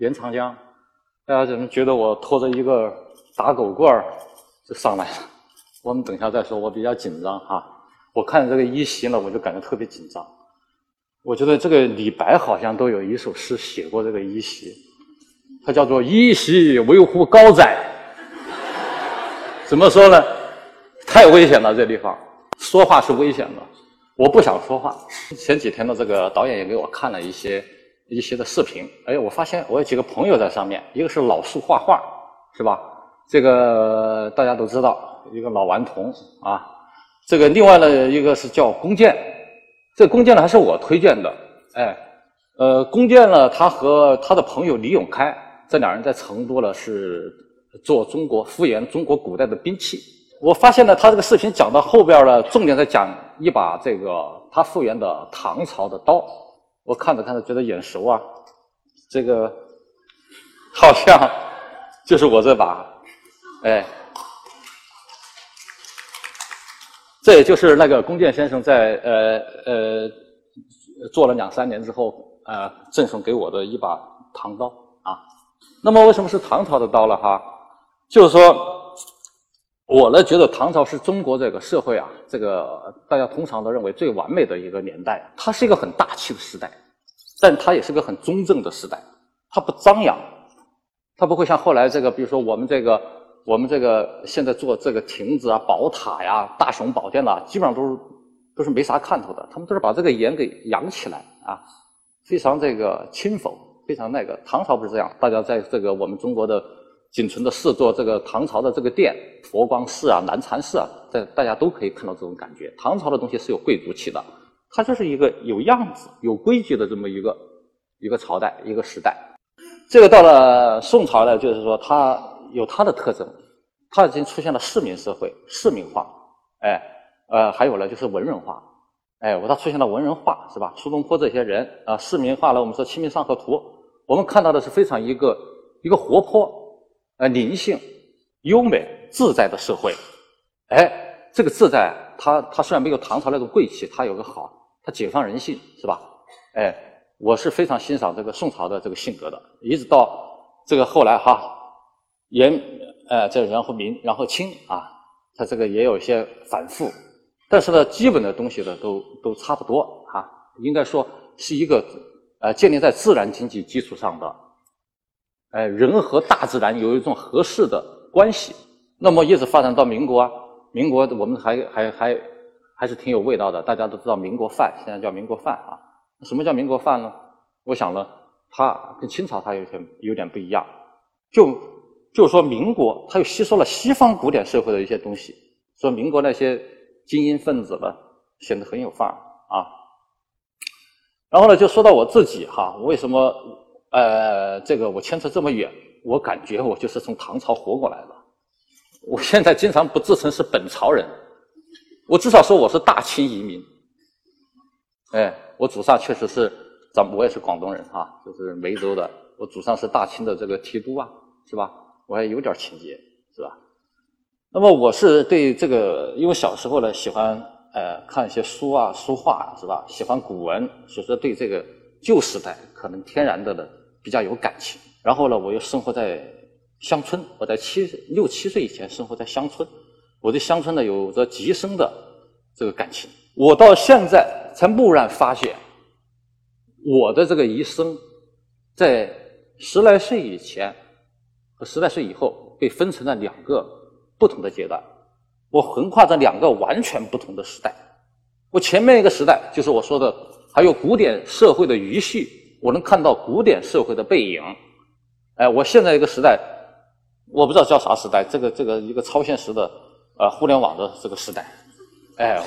大家好，严长江，大家怎么觉得我拖着一个打狗棍儿就上来了？我们等一下再说，我比较紧张哈。我看这个一席呢，我就感觉特别紧张。我觉得这个李白好像都有一首诗写过这个一席，它叫做“一席为乎高哉”。怎么说呢？太危险了，这地方说话是危险的。我不想说话。前几天的这个导演也给我看了一些一些的视频，哎，我发现我有几个朋友在上面，一个是老树画画，是吧？这个大家都知道，一个老顽童啊。这个另外呢，一个是叫弓箭，这弓箭呢还是我推荐的，哎，呃，弓箭呢，他和他的朋友李永开这两人在成都呢是做中国复原中国古代的兵器。我发现呢，他这个视频讲到后边呢，重点在讲一把这个他复原的唐朝的刀。我看着看着觉得眼熟啊，这个好像就是我这把，哎。这也就是那个弓箭先生在呃呃做了两三年之后，呃赠送给我的一把唐刀啊。那么为什么是唐朝的刀了哈？就是说，我呢觉得唐朝是中国这个社会啊，这个大家通常都认为最完美的一个年代。它是一个很大气的时代，但它也是个很中正的时代。它不张扬，它不会像后来这个，比如说我们这个。我们这个现在做这个亭子啊、宝塔呀、大雄宝殿呐，基本上都是都是没啥看头的。他们都是把这个檐给扬起来啊，非常这个清否，非常那个。唐朝不是这样，大家在这个我们中国的仅存的四座这个唐朝的这个殿，佛光寺啊、南禅寺啊，在大家都可以看到这种感觉。唐朝的东西是有贵族气的，它就是一个有样子、有规矩的这么一个一个朝代、一个时代。这个到了宋朝呢，就是说它。有它的特征，它已经出现了市民社会、市民化，哎，呃，还有呢，就是文人化，哎，我它出现了文人化，是吧？苏东坡这些人啊，市民化了。我们说《清明上河图》，我们看到的是非常一个一个活泼、呃灵性、优美、自在的社会。哎，这个自在，它它虽然没有唐朝那种贵气，它有个好，它解放人性，是吧？哎，我是非常欣赏这个宋朝的这个性格的，一直到这个后来哈。元，呃，这然后明，然后清啊，它这个也有一些反复，但是呢，基本的东西呢都都差不多哈。应该说是一个呃建立在自然经济基础上的，呃，人和大自然有一种合适的关系。那么一直发展到民国啊，民国我们还还还还是挺有味道的。大家都知道民国饭，现在叫民国饭啊。什么叫民国饭呢？我想呢，它跟清朝它有些有点不一样，就。就说，民国它又吸收了西方古典社会的一些东西，说民国那些精英分子呢，显得很有范儿啊。然后呢，就说到我自己哈，我为什么呃，这个我牵扯这么远？我感觉我就是从唐朝活过来的。我现在经常不自称是本朝人，我至少说我是大清移民。哎，我祖上确实是，咱我也是广东人哈，就是梅州的，我祖上是大清的这个提督啊，是吧？我还有点情节，是吧？那么我是对这个，因为小时候呢喜欢呃看一些书啊、书画，是吧？喜欢古文，所以说对这个旧时代可能天然的呢比较有感情。然后呢，我又生活在乡村，我在七六七岁以前生活在乡村，我对乡村呢有着极深的这个感情。我到现在才蓦然发现，我的这个一生在十来岁以前。和十来岁以后被分成了两个不同的阶段，我横跨着两个完全不同的时代。我前面一个时代就是我说的，还有古典社会的余绪，我能看到古典社会的背影。哎，我现在一个时代，我不知道叫啥时代，这个这个一个超现实的呃互联网的这个时代，哎，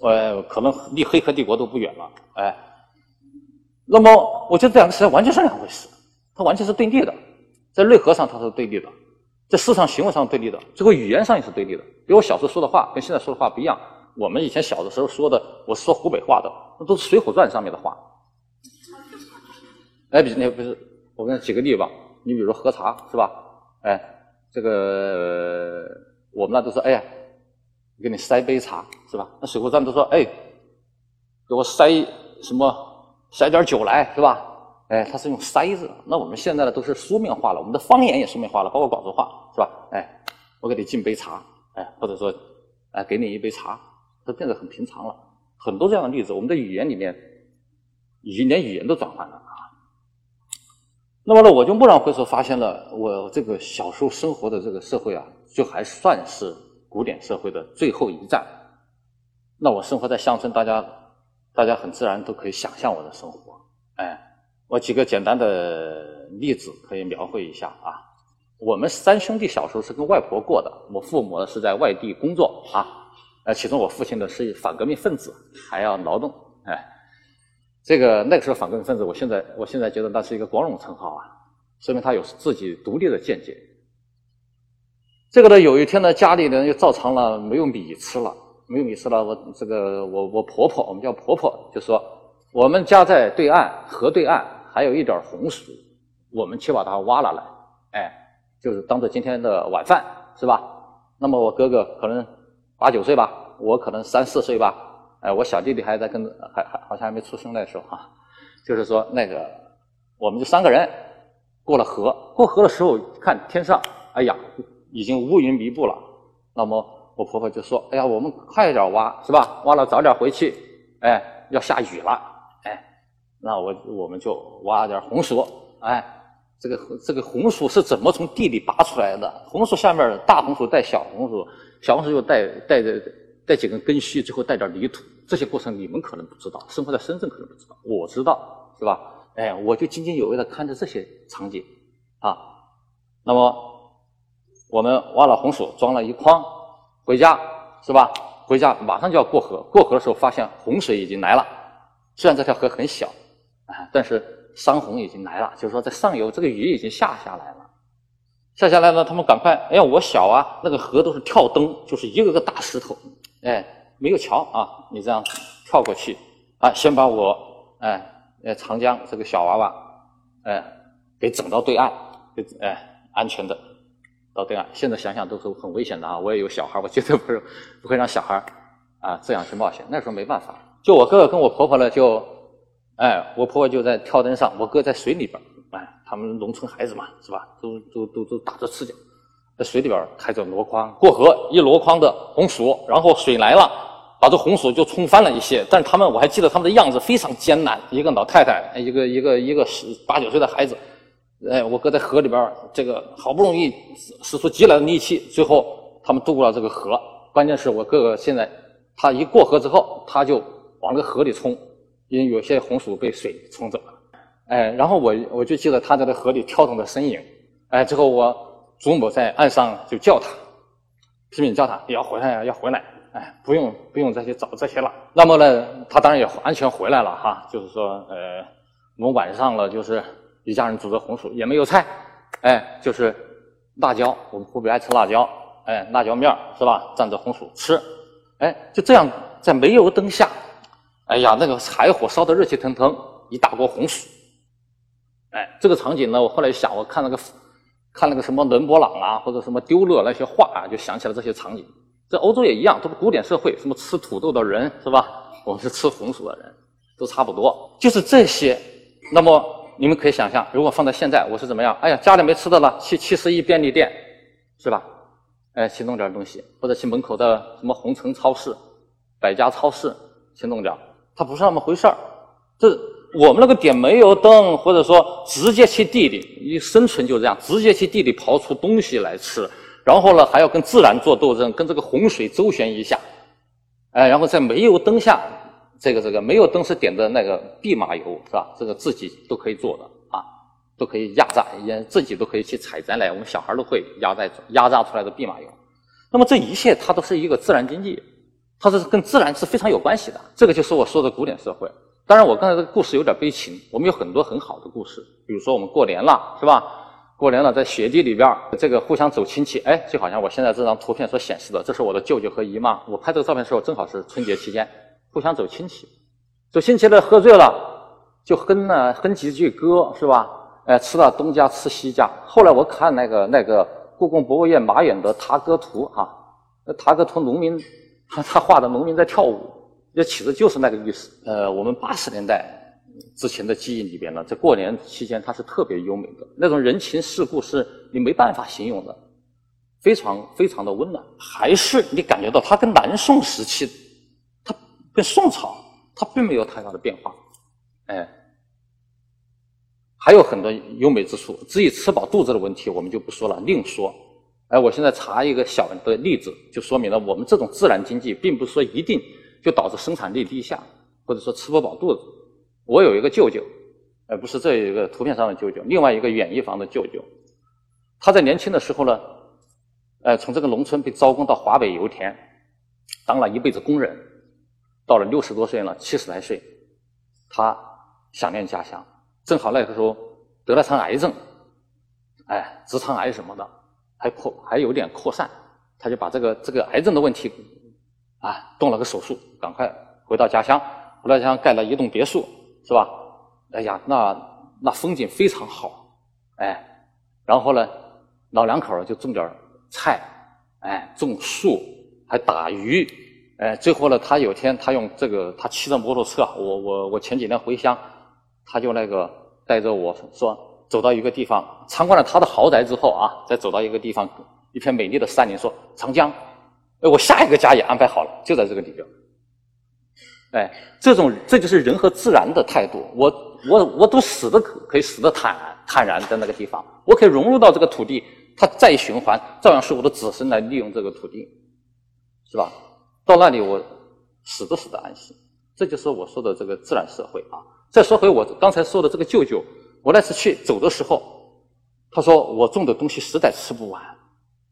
我可能离黑客帝国都不远了，哎。那么我觉得这两个时代完全是两回事，它完全是对立的。在内核上它是对立的，在市场行为上对立的，最后语言上也是对立的。比如我小时候说的话跟现在说的话不一样。我们以前小的时候说的，我是说湖北话的，那都是《水浒传》上面的话。哎，比那不是，我给你举个例吧。你比如说喝茶是吧？哎，这个我们那都说哎呀，给你塞杯茶是吧？那《水浒传》都说哎，给我塞什么塞点酒来是吧？哎，它是用塞子。那我们现在呢都是书面化了，我们的方言也书面化了，包括广州话，是吧？哎，我给你敬杯茶，哎，或者说，哎，给你一杯茶，都变得很平常了。很多这样的例子，我们的语言里面，语连语言都转换了啊。那么呢，我就蓦然回首，发现了我这个小时候生活的这个社会啊，就还算是古典社会的最后一站。那我生活在乡村，大家大家很自然都可以想象我的生活。哎，我几个简单的例子可以描绘一下啊。我们三兄弟小时候是跟外婆过的，我父母呢是在外地工作啊。呃，其中我父亲呢是反革命分子，还要劳动，哎，这个那个时候反共分子，我现在我现在觉得那是一个光荣称号啊，说明他有自己独立的见解。这个呢，有一天呢，家里人又照常了，没有米吃了，没有米吃了，我这个我我婆婆，我们叫婆婆，就说我们家在对岸河对岸还有一点红薯，我们去把它挖了来，哎，就是当做今天的晚饭，是吧？那么我哥哥可能。八九岁吧，我可能三四岁吧，哎，我小弟弟还在跟，还还好像还没出生那时候哈，就是说那个，我们就三个人过了河，过河的时候看天上，哎呀，已经乌云密布了。那么我婆婆就说：“哎呀，我们快点挖，是吧？挖了早点回去，哎，要下雨了，哎，那我我们就挖点红薯，哎，这个这个红薯是怎么从地里拔出来的？红薯下面大红薯带小红薯。”小红薯又带带着带几根根须，最后带点泥土。这些过程你们可能不知道，生活在深圳可能不知道，我知道，是吧？哎，我就津津有味的看着这些场景啊。那么我们挖了红薯，装了一筐，回家是吧？回家马上就要过河，过河的时候发现洪水已经来了。虽然这条河很小啊，但是山洪已经来了，就是说在上游这个雨已经下下来了。下下来呢，他们赶快，哎呀，我小啊，那个河都是跳灯，就是一个个大石头，哎，没有桥啊，你这样跳过去，啊，先把我，哎，呃，长江这个小娃娃，哎，给整到对岸，给哎，安全的到对岸。现在想想都是很危险的啊，我也有小孩，我绝对不是不会让小孩啊这样去冒险。那时候没办法，就我哥哥跟我婆婆呢，就，哎，我婆婆就在跳灯上，我哥在水里边。哎，他们农村孩子嘛，是吧？都都都都打着赤脚，在水里边开着箩筐过河，一箩筐的红薯，然后水来了，把这红薯就冲翻了一些。但是他们，我还记得他们的样子非常艰难，一个老太太，一个一个一个十八九岁的孩子，哎，我哥在河里边，这个好不容易使出极来的力气，最后他们渡过了这个河。关键是我哥哥现在，他一过河之后，他就往这个河里冲，因为有些红薯被水冲走了。哎，然后我我就记得他在这河里跳动的身影，哎，之后我祖母在岸上就叫他，拼命叫他，要回来呀，要回来，哎，不用不用再去找这些了。那么呢，他当然也安全回来了哈，就是说，呃，我们晚上了，就是一家人煮着红薯，也没有菜，哎，就是辣椒，我们湖北爱吃辣椒，哎，辣椒面是吧？蘸着红薯吃，哎，就这样在煤油灯下，哎呀，那个柴火烧得热气腾腾，一大锅红薯。哎，这个场景呢，我后来想，我看那个，看那个什么伦勃朗啊，或者什么丢勒那些画啊，就想起了这些场景。在欧洲也一样，都是古典社会，什么吃土豆的人是吧？我们是吃红薯的人，都差不多。就是这些。那么你们可以想象，如果放在现在，我是怎么样？哎呀，家里没吃的了，去七十一便利店，是吧？哎，去弄点东西，或者去门口的什么红城超市、百家超市去弄点。它不是那么回事儿，这。我们那个点煤油灯，或者说直接去地里，你生存就这样，直接去地里刨出东西来吃，然后呢还要跟自然做斗争，跟这个洪水周旋一下，哎，然后在煤油灯下，这个这个煤油灯是点的那个蓖麻油是吧？这个自己都可以做的啊，都可以压榨，也自己都可以去采摘来，我们小孩都会压榨压榨出来的蓖麻油。那么这一切它都是一个自然经济，它是跟自然是非常有关系的。这个就是我说的古典社会。当然，我刚才这个故事有点悲情。我们有很多很好的故事，比如说我们过年了，是吧？过年了，在雪地里边，这个互相走亲戚。哎，就好像我现在这张图片所显示的，这是我的舅舅和姨妈。我拍这个照片的时候，正好是春节期间，互相走亲戚。走亲戚了，喝醉了，就哼呢，哼几句歌，是吧？哎，吃了东家吃西家。后来我看那个那个故宫博物院马远的塔歌图，哈，那塔歌图农民，他他画的农民在跳舞。这其实就是那个意思。呃，我们八十年代之前的记忆里边呢，在过年期间它是特别优美的，那种人情世故是你没办法形容的，非常非常的温暖。还是你感觉到它跟南宋时期，它跟宋朝它并没有太大的变化，哎，还有很多优美之处。至于吃饱肚子的问题，我们就不说了，另说。哎，我现在查一个小的例子，就说明了我们这种自然经济，并不是说一定就导致生产力低下，或者说吃不饱肚子。我有一个舅舅，呃，不是这一个图片上的舅舅，另外一个远一房的舅舅，他在年轻的时候呢，呃，从这个农村被招工到华北油田，当了一辈子工人，到了六十多岁了，七十来岁，他想念家乡，正好那个时候得了场癌症，哎，直肠癌什么的。还扩还有点扩散，他就把这个这个癌症的问题啊动了个手术，赶快回到家乡，回到家乡盖了一栋别墅，是吧？哎呀，那那风景非常好，哎，然后呢，老两口就种点菜，哎，种树，还打鱼，哎，最后呢，他有天他用这个他骑着摩托车，我我我前几天回乡，他就那个带着我说。走到一个地方，参观了他的豪宅之后啊，再走到一个地方，一片美丽的山林，说长江，哎，我下一个家也安排好了，就在这个里边。哎，这种这就是人和自然的态度。我我我都死的可可以死的坦坦然在那个地方，我可以融入到这个土地，它再循环，照样是我的子孙来利用这个土地，是吧？到那里我死的死的安心，这就是我说的这个自然社会啊。再说回我刚才说的这个舅舅。我那次去走的时候，他说我种的东西实在吃不完，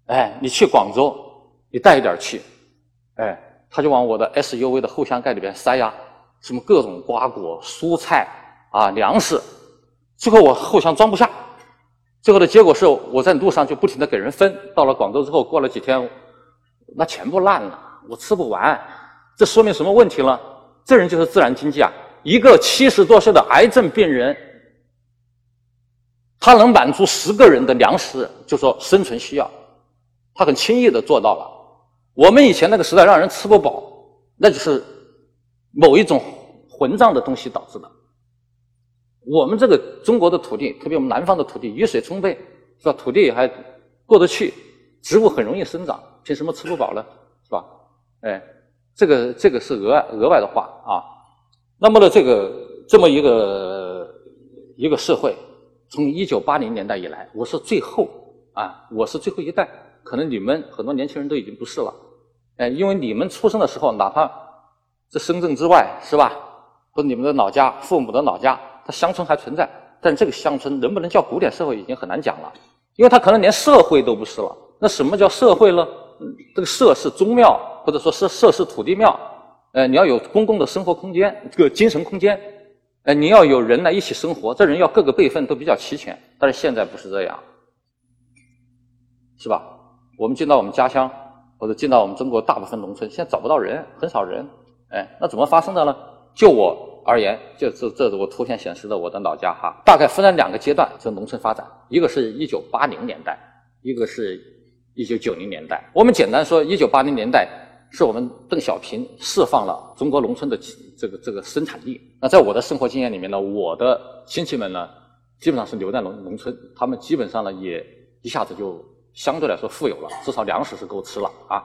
哎，你去广州，你带一点去，哎，他就往我的 SUV 的后箱盖里边塞呀，什么各种瓜果、蔬菜啊、粮食，最后我后箱装不下，最后的结果是我在路上就不停的给人分，到了广州之后，过了几天，那全部烂了，我吃不完，这说明什么问题呢？这人就是自然经济啊，一个七十多岁的癌症病人。他能满足十个人的粮食，就说生存需要，他很轻易的做到了。我们以前那个时代让人吃不饱，那就是某一种混账的东西导致的。我们这个中国的土地，特别我们南方的土地，雨水充沛，是吧？土地还过得去，植物很容易生长，凭什么吃不饱呢？是吧？哎，这个这个是额外额外的话啊。那么呢，这个这么一个一个社会。从一九八零年代以来，我是最后啊，我是最后一代，可能你们很多年轻人都已经不是了，哎，因为你们出生的时候，哪怕在深圳之外，是吧？或者你们的老家、父母的老家，它乡村还存在，但这个乡村能不能叫古典社会，已经很难讲了，因为它可能连社会都不是了。那什么叫社会呢？这个社是宗庙，或者说是社是土地庙，呃，你要有公共的生活空间，这个精神空间。哎，你要有人来一起生活，这人要各个辈分都比较齐全。但是现在不是这样，是吧？我们进到我们家乡，或者进到我们中国大部分农村，现在找不到人，很少人。哎，那怎么发生的呢？就我而言，就这这是我图片显示的我的老家哈，大概分了两个阶段，就农村发展，一个是一九八零年代，一个是一九九零年代。我们简单说，一九八零年代。是我们邓小平释放了中国农村的这个这个生产力。那在我的生活经验里面呢，我的亲戚们呢，基本上是留在农农村，他们基本上呢也一下子就相对来说富有了，至少粮食是够吃了啊。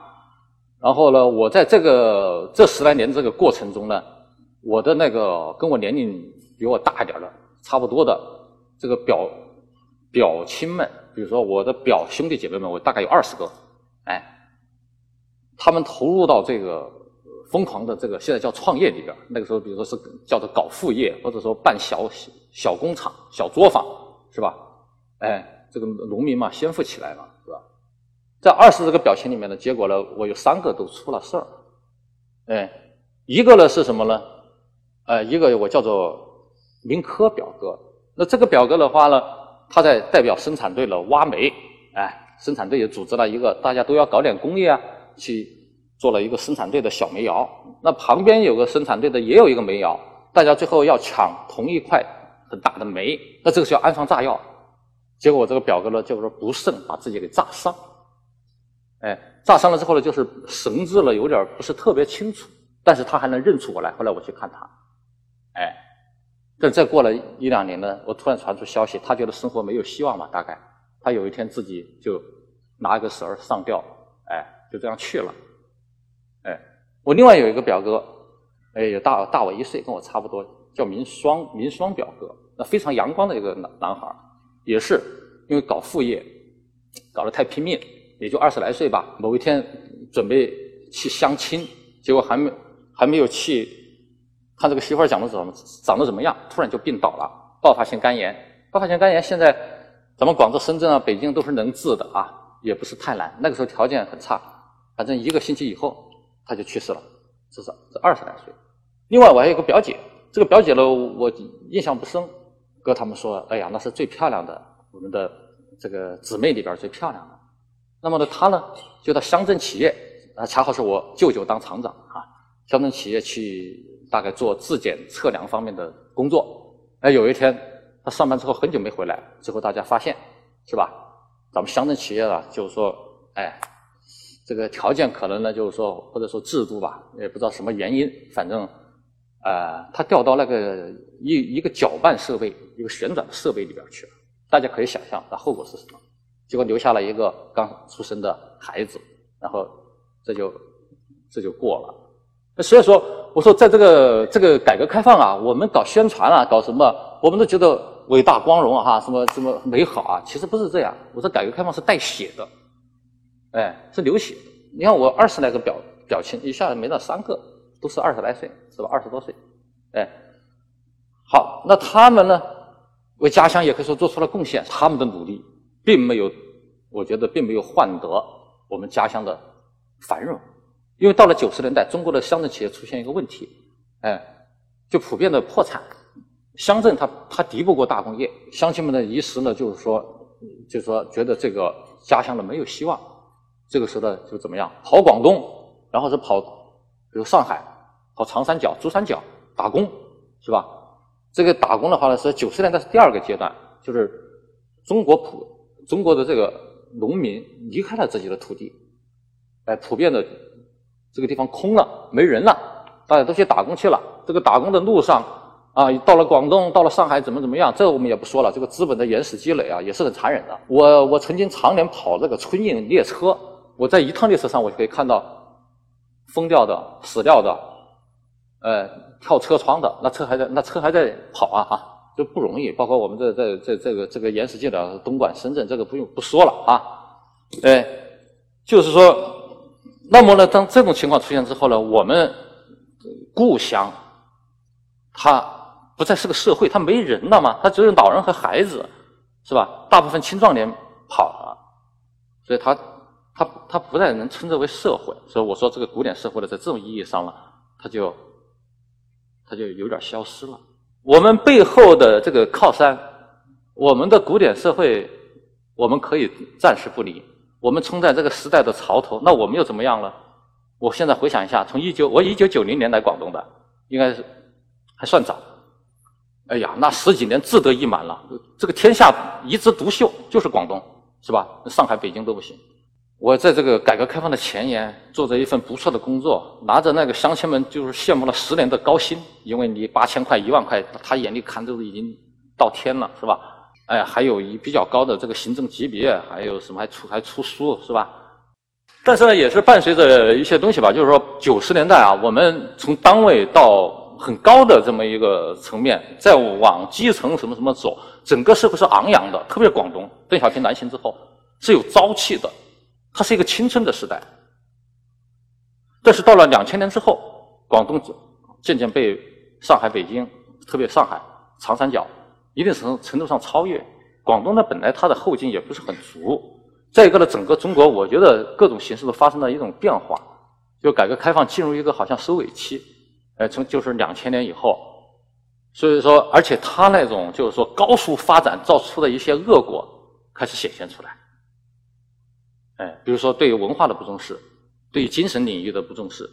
然后呢，我在这个这十来年这个过程中呢，我的那个跟我年龄比我大一点的，差不多的这个表表亲们，比如说我的表兄弟姐妹们，我大概有二十个，哎。他们投入到这个疯狂的这个现在叫创业里边，那个时候比如说是叫做搞副业，或者说办小小工厂、小作坊，是吧？哎，这个农民嘛，先富起来了，在二十这个表情里面呢，结果呢，我有三个都出了事儿，哎，一个呢是什么呢？呃，一个我叫做民科表哥，那这个表哥的话呢，他在代表生产队呢挖煤，哎，生产队也组织了一个，大家都要搞点工业啊。去做了一个生产队的小煤窑，那旁边有个生产队的也有一个煤窑，大家最后要抢同一块很大的煤，那这个时候安放炸药，结果我这个表哥呢就是不慎把自己给炸伤，哎，炸伤了之后呢就是绳子了有点不是特别清楚，但是他还能认出我来，后来我去看他，哎，但再过了一两年呢，我突然传出消息，他觉得生活没有希望嘛，大概。他有一天自己就拿一个绳儿上吊，哎，就这样去了。哎，我另外有一个表哥，哎，也大大我一岁，跟我差不多，叫明双，明双表哥，那非常阳光的一个男男孩，也是因为搞副业搞得太拼命，也就二十来岁吧。某一天准备去相亲，结果还没还没有去。看这个媳妇儿长得怎么长得怎么样，突然就病倒了，爆发性肝炎。爆发性肝炎现在咱们广州、深圳啊、北京都是能治的啊，也不是太难。那个时候条件很差，反正一个星期以后他就去世了，至少是二十来岁。另外我还有个表姐，这个表姐呢我印象不深，哥他们说，哎呀那是最漂亮的，我们的这个姊妹里边最漂亮的。那么呢他呢就到乡镇企业，啊恰好是我舅舅当厂长啊，乡镇企业去。大概做质检测量方面的工作，哎，有一天他上班之后很久没回来，之后大家发现，是吧？咱们乡镇企业啊，就是说，哎，这个条件可能呢，就是说，或者说制度吧，也不知道什么原因，反正，呃，他调到那个一一个搅拌设备、一个旋转的设备里边去了。大家可以想象，那后果是什么？结果留下了一个刚出生的孩子，然后这就这就过了。所以说，我说在这个这个改革开放啊，我们搞宣传啊，搞什么，我们都觉得伟大光荣啊，什么什么美好啊，其实不是这样。我说改革开放是带血的，哎，是流血的。你看我二十来个表表亲，一下子没到三个，都是二十来岁，是吧？二十多岁，哎，好，那他们呢，为家乡也可以说做出了贡献，他们的努力并没有，我觉得并没有换得我们家乡的繁荣。因为到了九十年代，中国的乡镇企业出现一个问题，哎，就普遍的破产。乡镇它它敌不过大工业，乡亲们的一时呢，就是说，就是说觉得这个家乡的没有希望。这个时候呢，就怎么样？跑广东，然后是跑，比如上海，跑长三角、珠三角打工，是吧？这个打工的话呢，是九十年代是第二个阶段，就是中国普中国的这个农民离开了自己的土地，哎，普遍的。这个地方空了，没人了，大家都去打工去了。这个打工的路上啊，到了广东，到了上海，怎么怎么样？这我们也不说了。这个资本的原始积累啊，也是很残忍的。我我曾经常年跑这个春运列车，我在一趟列车上，我就可以看到疯掉的、死掉的，呃，跳车窗的，那车还在，那车还在跑啊啊，就不容易。包括我们这这这这个这个原始积累，东莞、深圳，这个不用不说了啊。哎，就是说。那么呢，当这种情况出现之后呢，我们故乡它不再是个社会，它没人了嘛，它只有老人和孩子，是吧？大部分青壮年跑了，所以它它它不再能称之为社会。所以我说这个古典社会呢，在这种意义上呢，它就它就有点消失了。我们背后的这个靠山，我们的古典社会，我们可以暂时不理。我们冲在这个时代的潮头，那我们又怎么样了？我现在回想一下，从一九我一九九零年来广东的，应该是还算早。哎呀，那十几年志得意满了，这个天下一枝独秀就是广东，是吧？上海、北京都不行。我在这个改革开放的前沿，做着一份不错的工作，拿着那个乡亲们就是羡慕了十年的高薪，因为你八千块、一万块，他眼里看都已经到天了，是吧？哎，还有一比较高的这个行政级别，还有什么还出还出书是吧？但是呢，也是伴随着一些东西吧，就是说九十年代啊，我们从单位到很高的这么一个层面，再往基层什么什么走，整个社会是昂扬的。特别广东，邓小平南行之后是有朝气的，它是一个青春的时代。但是到了两千年之后，广东渐渐被上海、北京，特别上海、长三角。一定程程度上超越广东呢，本来它的后劲也不是很足。再一个呢，整个中国，我觉得各种形势都发生了一种变化，就改革开放进入一个好像收尾期。呃，从就是两千年以后，所以说，而且它那种就是说高速发展造出的一些恶果开始显现出来。哎，比如说对于文化的不重视，对于精神领域的不重视，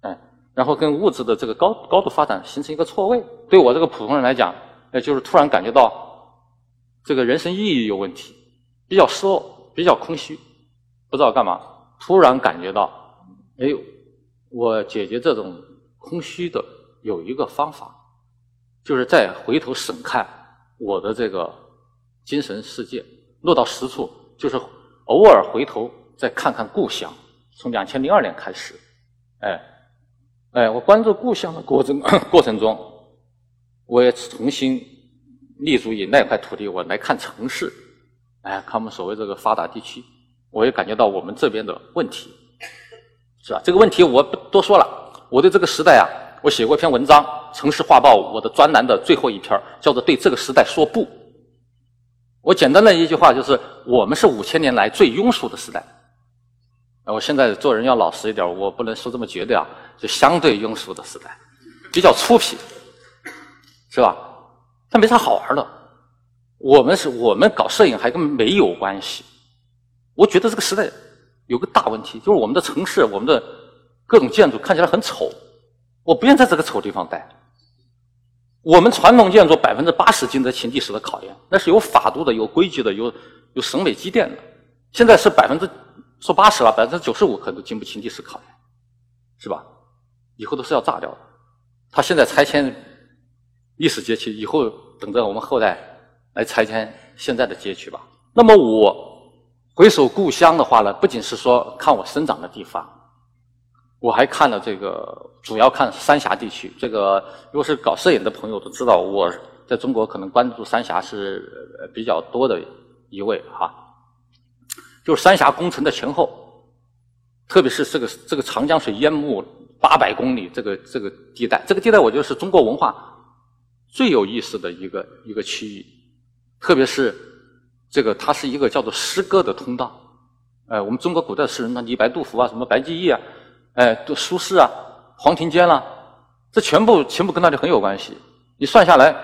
哎，然后跟物质的这个高高度发展形成一个错位。对我这个普通人来讲。哎，就是突然感觉到这个人生意义有问题，比较失落，比较空虚，不知道干嘛。突然感觉到，哎，我解决这种空虚的有一个方法，就是再回头审看我的这个精神世界，落到实处，就是偶尔回头再看看故乡。从两千零二年开始，哎，哎，我关注故乡的过程 过程中，我也重新立足于那块土地，我来看城市，哎，看我们所谓这个发达地区，我也感觉到我们这边的问题，是吧？这个问题我不多说了。我对这个时代啊，我写过一篇文章，《城市画报》我的专栏的最后一篇叫做《对这个时代说不》。我简单的一句话就是：我们是五千年来最庸俗的时代。我现在做人要老实一点，我不能说这么绝对啊，就相对庸俗的时代，比较粗鄙，是吧？它没啥好玩的。我们是我们搞摄影还跟没有关系。我觉得这个时代有个大问题，就是我们的城市，我们的。各种建筑看起来很丑，我不愿在这个丑地方待。我们传统建筑百分之八十经得起历史的考验，那是有法度的、有规矩的、有有审美积淀的。现在是百分之说八十了，百分之九十五可能都经不起历史考验，是吧？以后都是要炸掉的。他现在拆迁历史街区，以后等着我们后代来拆迁现在的街区吧。那么我回首故乡的话呢，不仅是说看我生长的地方。我还看了这个，主要看三峡地区。这个如果是搞摄影的朋友都知道，我在中国可能关注三峡是比较多的一位哈。就是三峡工程的前后，特别是这个这个长江水淹没八百公里这个这个地带，这个地带我觉得是中国文化最有意思的一个一个区域。特别是这个，它是一个叫做诗歌的通道。呃，我们中国古代诗人，那李白、杜甫啊，什么白居易啊。哎，都苏轼啊，黄庭坚啦，这全部全部跟那里很有关系。你算下来，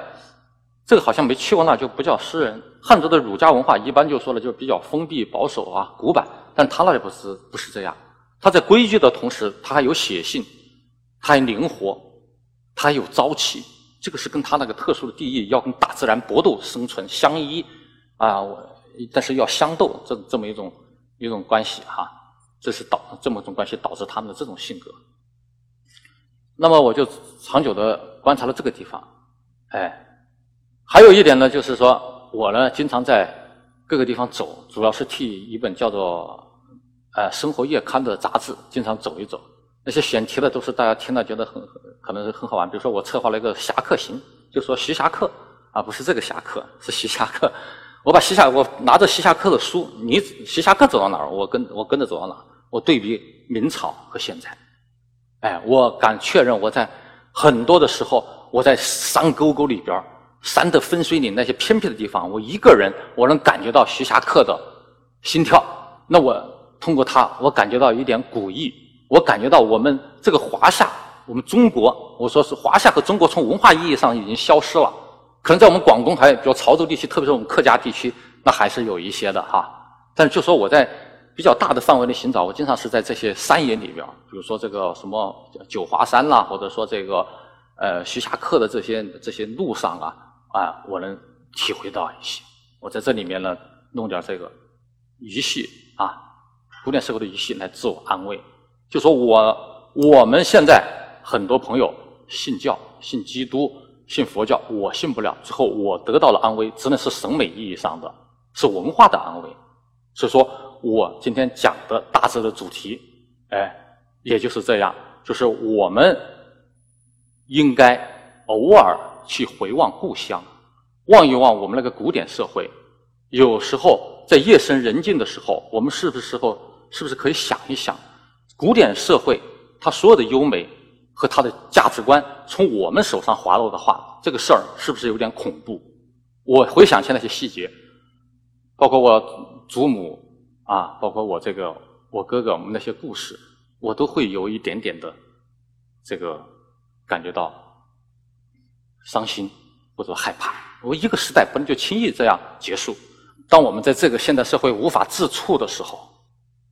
这个好像没去过那就不叫诗人。汉族的儒家文化一般就说了，就比较封闭保守啊，古板。但他那里不是不是这样，他在规矩的同时，他还有写性，他还灵活，他还有朝气。这个是跟他那个特殊的地域要跟大自然搏斗生存相依啊，但是要相斗这这么一种一种关系哈。这是导这么种关系导致他们的这种性格。那么我就长久的观察了这个地方，哎，还有一点呢，就是说我呢经常在各个地方走，主要是替一本叫做《呃生活月刊》的杂志经常走一走。那些选题的都是大家听了觉得很可能是很好玩，比如说我策划了一个侠客行，就说徐霞客啊，不是这个侠客，是徐霞客。我把徐霞我拿着徐霞客的书，你徐霞客走到哪儿，我跟我跟着走到哪儿。我对比明朝和现在，哎，我敢确认，我在很多的时候，我在山沟沟里边山的分水岭那些偏僻的地方，我一个人，我能感觉到徐霞客的心跳。那我通过他，我感觉到一点古意，我感觉到我们这个华夏，我们中国，我说是华夏和中国，从文化意义上已经消失了。可能在我们广东还比如潮州地区，特别是我们客家地区，那还是有一些的哈。但是就说我在。比较大的范围的寻找，我经常是在这些山野里边，比如说这个什么九华山啦，或者说这个呃徐霞客的这些这些路上啊，啊，我能体会到一些。我在这里面呢，弄点这个仪式啊，古典社会的仪式来自我安慰。就说我我们现在很多朋友信教、信基督、信佛教，我信不了。最后我得到了安慰，只能是审美意义上的，是文化的安慰。所以说。我今天讲的大致的主题，哎，也就是这样，就是我们应该偶尔去回望故乡，望一望我们那个古典社会。有时候在夜深人静的时候，我们是不是时候是不是可以想一想，古典社会它所有的优美和它的价值观从我们手上滑落的话，这个事儿是不是有点恐怖？我回想起那些细节，包括我祖母。啊，包括我这个我哥哥我们那些故事，我都会有一点点的这个感觉到伤心或者害怕。我一个时代不能就轻易这样结束。当我们在这个现代社会无法自处的时候，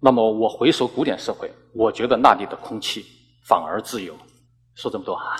那么我回首古典社会，我觉得那里的空气反而自由。说这么多啊。